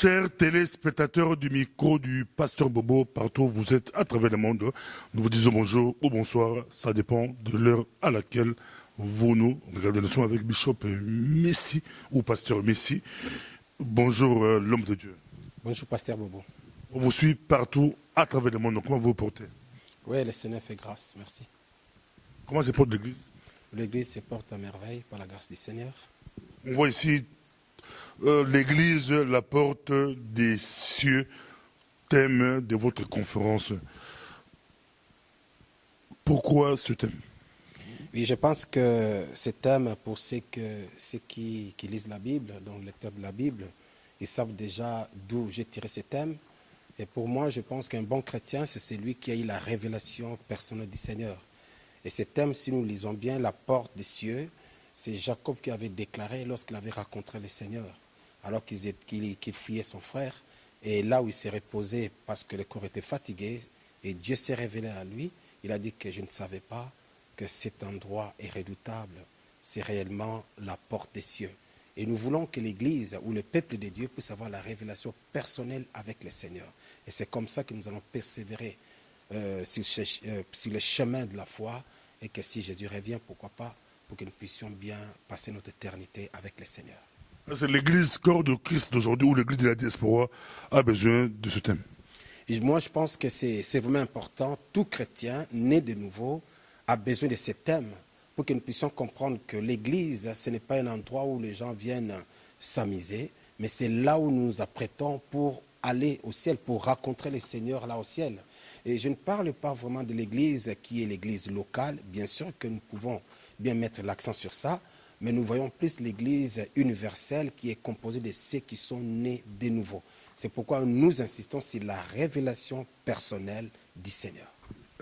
Chers téléspectateurs du micro du Pasteur Bobo, partout où vous êtes à travers le monde, nous vous disons bonjour ou bonsoir, ça dépend de l'heure à laquelle vous nous regardez. Nous sommes avec Bishop Messi ou Pasteur Messi. Bonjour euh, l'homme de Dieu. Bonjour Pasteur Bobo. On vous suit partout à travers le monde. Comment vous vous portez Oui, le Seigneur fait grâce, merci. Comment se porte l'Église? L'Église se porte à merveille par la grâce du Seigneur. On voit ici euh, l'Église, la porte des cieux, thème de votre conférence. Pourquoi ce thème? Oui, je pense que ce thème, pour ceux, qui lisent la Bible, donc lecteurs de la Bible, ils savent déjà d'où j'ai tiré ce thème. Et pour moi, je pense qu'un bon chrétien, c'est celui qui a eu la révélation personnelle du Seigneur. Et ce thème, si nous lisons bien, la porte des cieux, c'est Jacob qui avait déclaré lorsqu'il avait rencontré le Seigneur, alors qu'il qu fuyait son frère, et là où il s'est reposé parce que le corps était fatigué, et Dieu s'est révélé à lui, il a dit que je ne savais pas que cet endroit est redoutable, c'est réellement la porte des cieux. Et nous voulons que l'Église ou le peuple de Dieu puisse avoir la révélation personnelle avec le Seigneur. Et c'est comme ça que nous allons persévérer euh, sur, euh, sur, le chemin de la foi et que si Jésus revient, pourquoi pas, pour que nous puissions bien passer notre éternité avec le Seigneur. C'est l'Église corps de Christ d'aujourd'hui ou l'Église de la diaspora a besoin de ce thème. Et moi, je pense que c'est vraiment important. Tout chrétien né de nouveau a besoin de ce thème pour que nous puissions comprendre que l'Église, ce n'est pas un endroit où les gens viennent s'amuser, mais c'est là où nous nous apprêtons pour aller au ciel, pour rencontrer le Seigneur là au ciel. Et je ne parle pas vraiment de l'Église qui est l'Église locale, bien sûr que nous pouvons bien mettre l'accent sur ça, mais nous voyons plus l'Église universelle qui est composée de ceux qui sont nés de nouveau. C'est pourquoi nous insistons sur la révélation personnelle du Seigneur.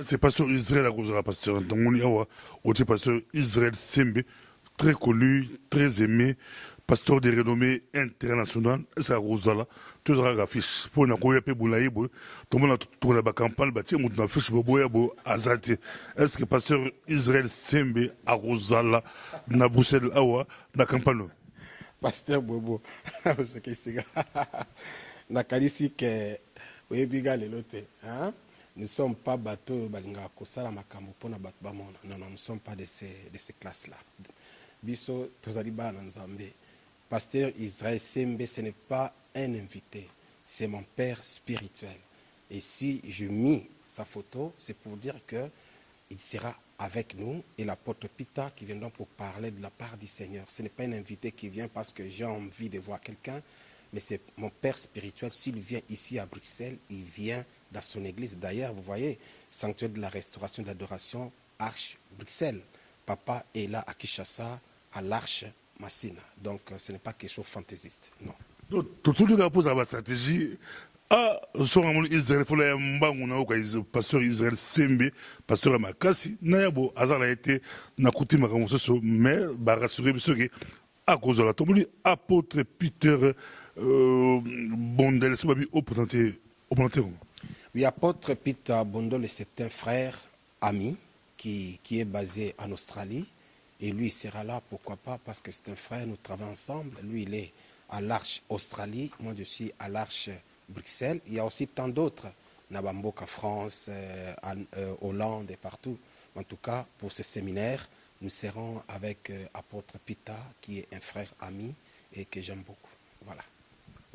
C'est pasteur Israël Arozala, pasteur Ndongoni pasteur Israël Sembe, très connu, très aimé, pasteur de renommée internationale, c'est Arozala, tozalaka fiche mpo na koya mpe bolayi boye tomona tokona bacampagne batie moto na fiche boboya boye aza te est ce que pasteur sembe na bruxelles awa na campagne? Oyo pasteur bobo. Osekesika nakanisi ke oyebi nga lelo te nous ne sommes pas bateau oyo balingaka kosala makambo mpona bato bamona. Non non nous ne sommes pas de ces, de ces classes là biso pasteur israel sembe ce n'est pas un invité, c'est mon père spirituel. Et si je mis sa photo, c'est pour dire que il sera avec nous et l'apôtre Pita qui viendra pour parler de la part du Seigneur. Ce n'est pas un invité qui vient parce que j'ai envie de voir quelqu'un, mais c'est mon père spirituel. S'il vient ici à Bruxelles, il vient dans son église. D'ailleurs, vous voyez, sanctuaire de la restauration d'adoration, Arche Bruxelles. Papa est là à Kinshasa, à l'Arche Massina. Donc, ce n'est pas quelque chose de fantaisiste, non. totolika mpoza bastratégie a songa moni israel fola ya mbangu na oka pasteur israel sembe pasteur ya makasi na ya bo aza na ye te na kutimaka mosusu mais barassure biso ke akozala tomoni apôtre peter euh, bondel so babi oprésente oprésente comment oui apôtre peter bondel c'est un frère ami qui, qui est basé en australie et lui il sera là pourquoi pas parce que c'est un frère nous travaillons ensemble lui il est à l'Arche Australie, moi je suis à l'Arche Bruxelles. Il y a aussi tant d'autres, Nabamboka France, euh, euh, Hollande et partout. En tout cas, pour ce séminaire, nous serons avec euh, Apôtre Pita, qui est un frère ami et que j'aime beaucoup. Voilà.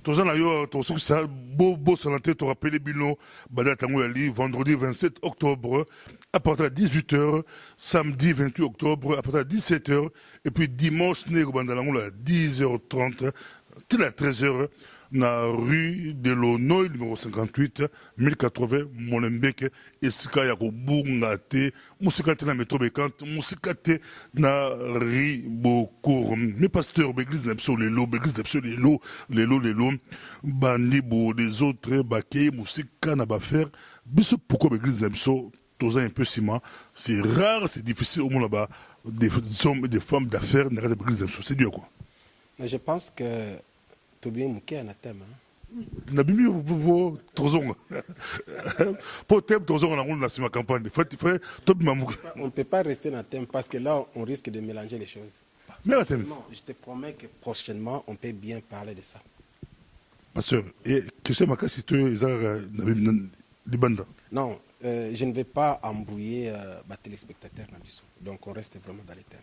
Toza na yo tosukisa bosala te torapele bino. Badate yango yali vendredi 27 octobre à partir de 18h samedi 28 octobre à partir de 17h et puis dimanche à 10h30 till à 13h na rue de l'Onoy numéro 58 1080 Molenbeek esika ya kobunga te. Musika te na métro bekante musika te na ribokour mais pasteur l'église na biso lelo l'église na biso lelo lelo lelo bandi bo les autres bakei musika na bafaire biso pourquoi l'église na biso toza un peu ciment? C'est rare c'est difficile moins là-bas des hommes et des femmes d'affaires na kati ya l'église na biso c'est dur quoi. Je pense que tobi moke na thème nabimi vo tozonga po thème tozonga nango na nsima campagne. Tobima moke on ne peut pas rester dans thème parce que là on risque de mélanger les choses. Mais la thème non je te promets que prochainement on peut bien parler de ça. Pasteur et question makasi to eza libanda. Non, euh, je ne vais pas embrouiller euh, les téléspectateurs. Donc on reste vraiment dans les thèmes.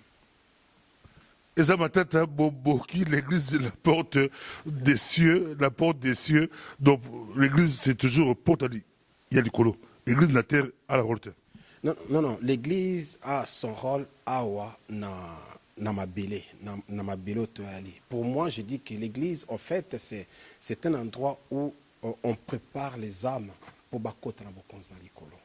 Eza matata boboki l'église la porte des cieux la porte des cieux. Donc l'église c'est toujours porte ya likolo église na terre la rôle non non non. L'église a son rôle awa na na mabele na, na mabele otoyali pour moi je dis que l'église en fait c'est un endroit où euh, on prépare les âmes pour bakota na bokonzi na likolo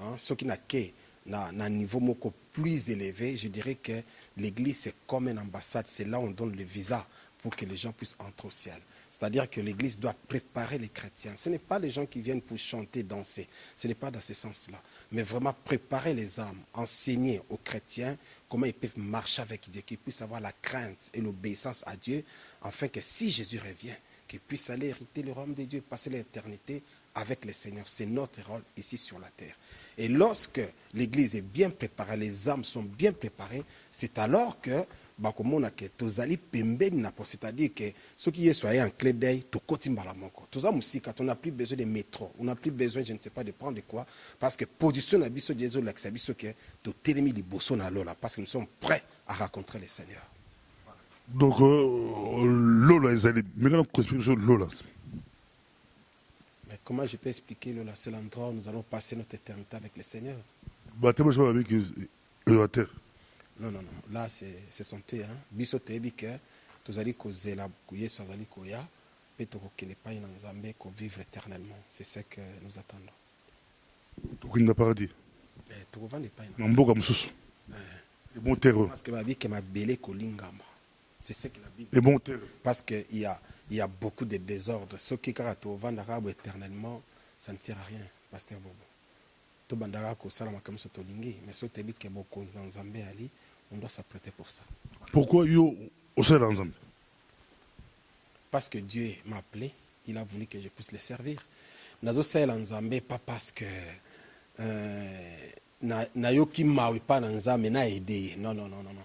hein? soki na ke na, niveau moko plus élevé, je dirais que l'église c'est comme une ambassade, c'est là où on donne le visa pour que les gens puissent entrer au ciel. C'est-à-dire que l'église doit préparer les chrétiens. Ce n'est pas les gens qui viennent pour chanter, danser. Ce n'est pas dans ce sens-là. Mais vraiment préparer les âmes, enseigner aux chrétiens comment ils peuvent marcher avec Dieu, qu'ils puissent avoir la crainte et l'obéissance à Dieu, afin que si Jésus revient, qu'ils puissent aller hériter le royaume de Dieu, passer l'éternité avec le Seigneur. C'est notre rôle ici sur la terre. Et lorsque l'église est bien préparée, les âmes sont bien préparées, c'est alors que bakomona tozali pembeni c'est-à-dire que ceux qui soyez en clé d'œil tokoti mbala moko toza musika on n'a plus besoin de métro on n'a plus besoin je ne sais pas de prendre quoi parce que position na biso jezo lakisa biso ke totelemi liboso na lola parce que nous sommes prêts à rencontrer le Seigneur donc euh, lola ezali mais quand on explique lola mais comment je peux expliquer Lola? C'est l'endroit où nous allons passer notre éternité avec le Seigneur. Bah, je avec la terre. Non, non, non. Là, c'est son thé. Hein. Biso tebi que tozali kozela yesu azali koya mpe tokokende epai na nzambe vivre éternellement c'est ce que nous attendons tokokinda paradis eh, tokovanda epai na mboka mosusu ebon terre parce que babi ke mabele kolingama c'est ce que la bible ebon terre parce que il y a il y a beaucoup de désordre soki kaka tovandaka bo éternellement ça ne sert à rien pasteur bobo. Tobandaka kosala makambo so tolingi mais soki toyebi ke bokonzi na nzambe ali on doit s'apprêter pour ça. Pourquoi yo osalela nzambe parce que dieu m'a appelé il a voulu que je puisse le servir. Nazosalela nzambe pas parce que euh, nayoki mawe epa na nzambe na aide ye non non non non non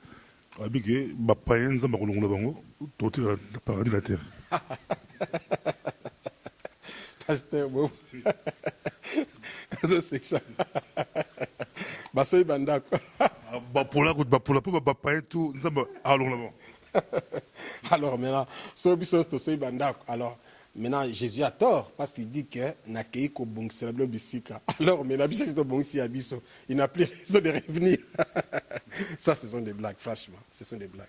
abi ke bapayen nzambe akolongola bango totika na paradis la terre. Paster bo azosekisa basoyi bandako bapola bapola mpo bapayen tu nzambe akolongola bango. Alors maintenant so biso tosoyi bandako alors Maintenant, Jésus a tort parce qu'il dit que Bisika. Alors, Abiso, il n'a plus raison de revenir. Ça, ce sont des blagues, franchement. Ce sont des blagues.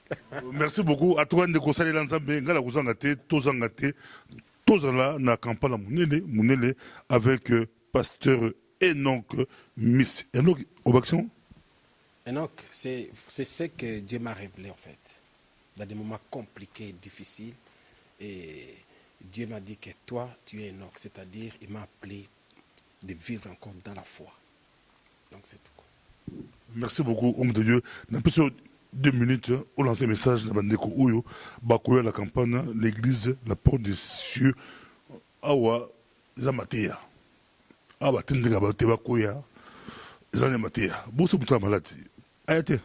Merci beaucoup. À toi, Ndeko Sale Lanzambe, Ngala Gouzangate, Tozangate, Tozala, na Kampala Mounele, Mounele, avec euh, pasteur Enoch Miss. Enoch, Obaction Enoch, c'est ce que Dieu m'a révélé en fait. Dans des moments compliqués, difficiles. Et Dieu m'a dit que toi, tu es Enoch, c'est-à-dire il m'a appelé de vivre encore dans la foi. Donc c'est tout. Merci beaucoup, homme de Dieu. Dans plus de deux minutes, on lance un message dans Bandeko Oyo, Bakoya la campagne, l'église, la porte des cieux, Awa, Zamatea. Awa, Tendega Bakoya, Zamatea. Bosso Mouta malade. Ayate.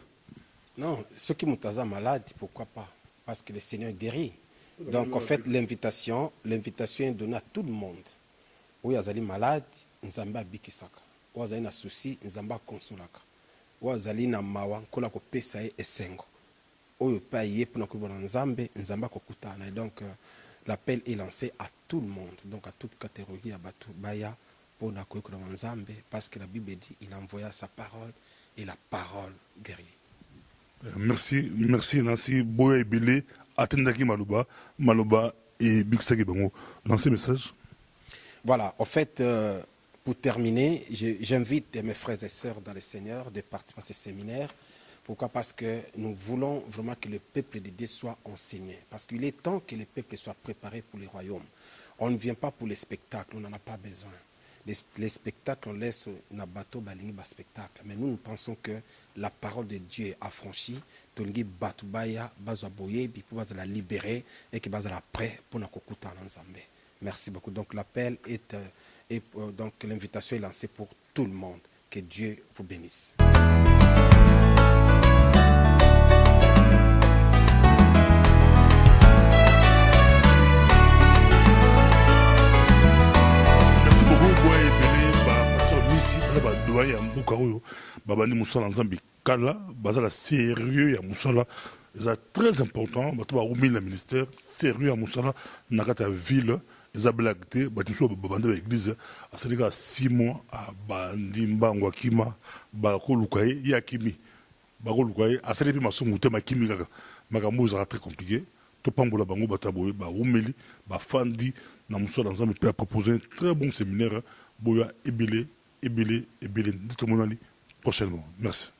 Non, ceux qui sont malades, pourquoi pas? Parce que le Seigneur guérit. Donc, en fait, l'invitation, l'invitation est donnée à tout le monde. Où il y malade, nzamba bikisaka. Où il y a souci, nzamba consolaka. Où il y a mawa, kola ko pesa e esengo. Oyo pa yé pour nakubona nzambe. Et donc, euh, l'appel est lancé à tout le monde, donc à toute catégorie, à batu baya, pour nakubona nzambe, parce que la Bible dit, il envoya sa parole et la parole guérit. Merci, merci Nancy Boya Ebele atendaki maloba maloba et bikisaki bango lancez message voilà en fait euh, pour terminer j'invite mes frères et sœurs dans le Seigneur de participer à ce séminaire Pourquoi? Parce que nous voulons vraiment que le peuple de Dieu soit enseigné. Parce qu'il est temps que le peuple soit préparé pour le royaume. On ne vient pas pour les spectacles, on n'en a pas besoin. Les, spectacles, on laisse bateau balingi ba spectacle. Mais nous, nous pensons que la parole de Dieu est affranchie. Tongi batubaya la libérer et que bazala prêt pour na. Merci beaucoup. Donc l'appel est, euh, et euh, donc l'invitation est lancée pour tout le monde. Que Dieu vous bénisse. badoyen ya sérieux très important. Sérieux eza blague te bato mosusu babandi baeglise asali kaka 6 mois abandi mbango akima bakoluka ye ye akimi bakoluka ye asali mpe masungu te makimi kaka. Makambo très compliqué. Topambola bango bato baumeli bafandi na mosala nzambe mpe apropose un très bon séminaire boya ebele ebele ebele nde tomonani prochainement. Merci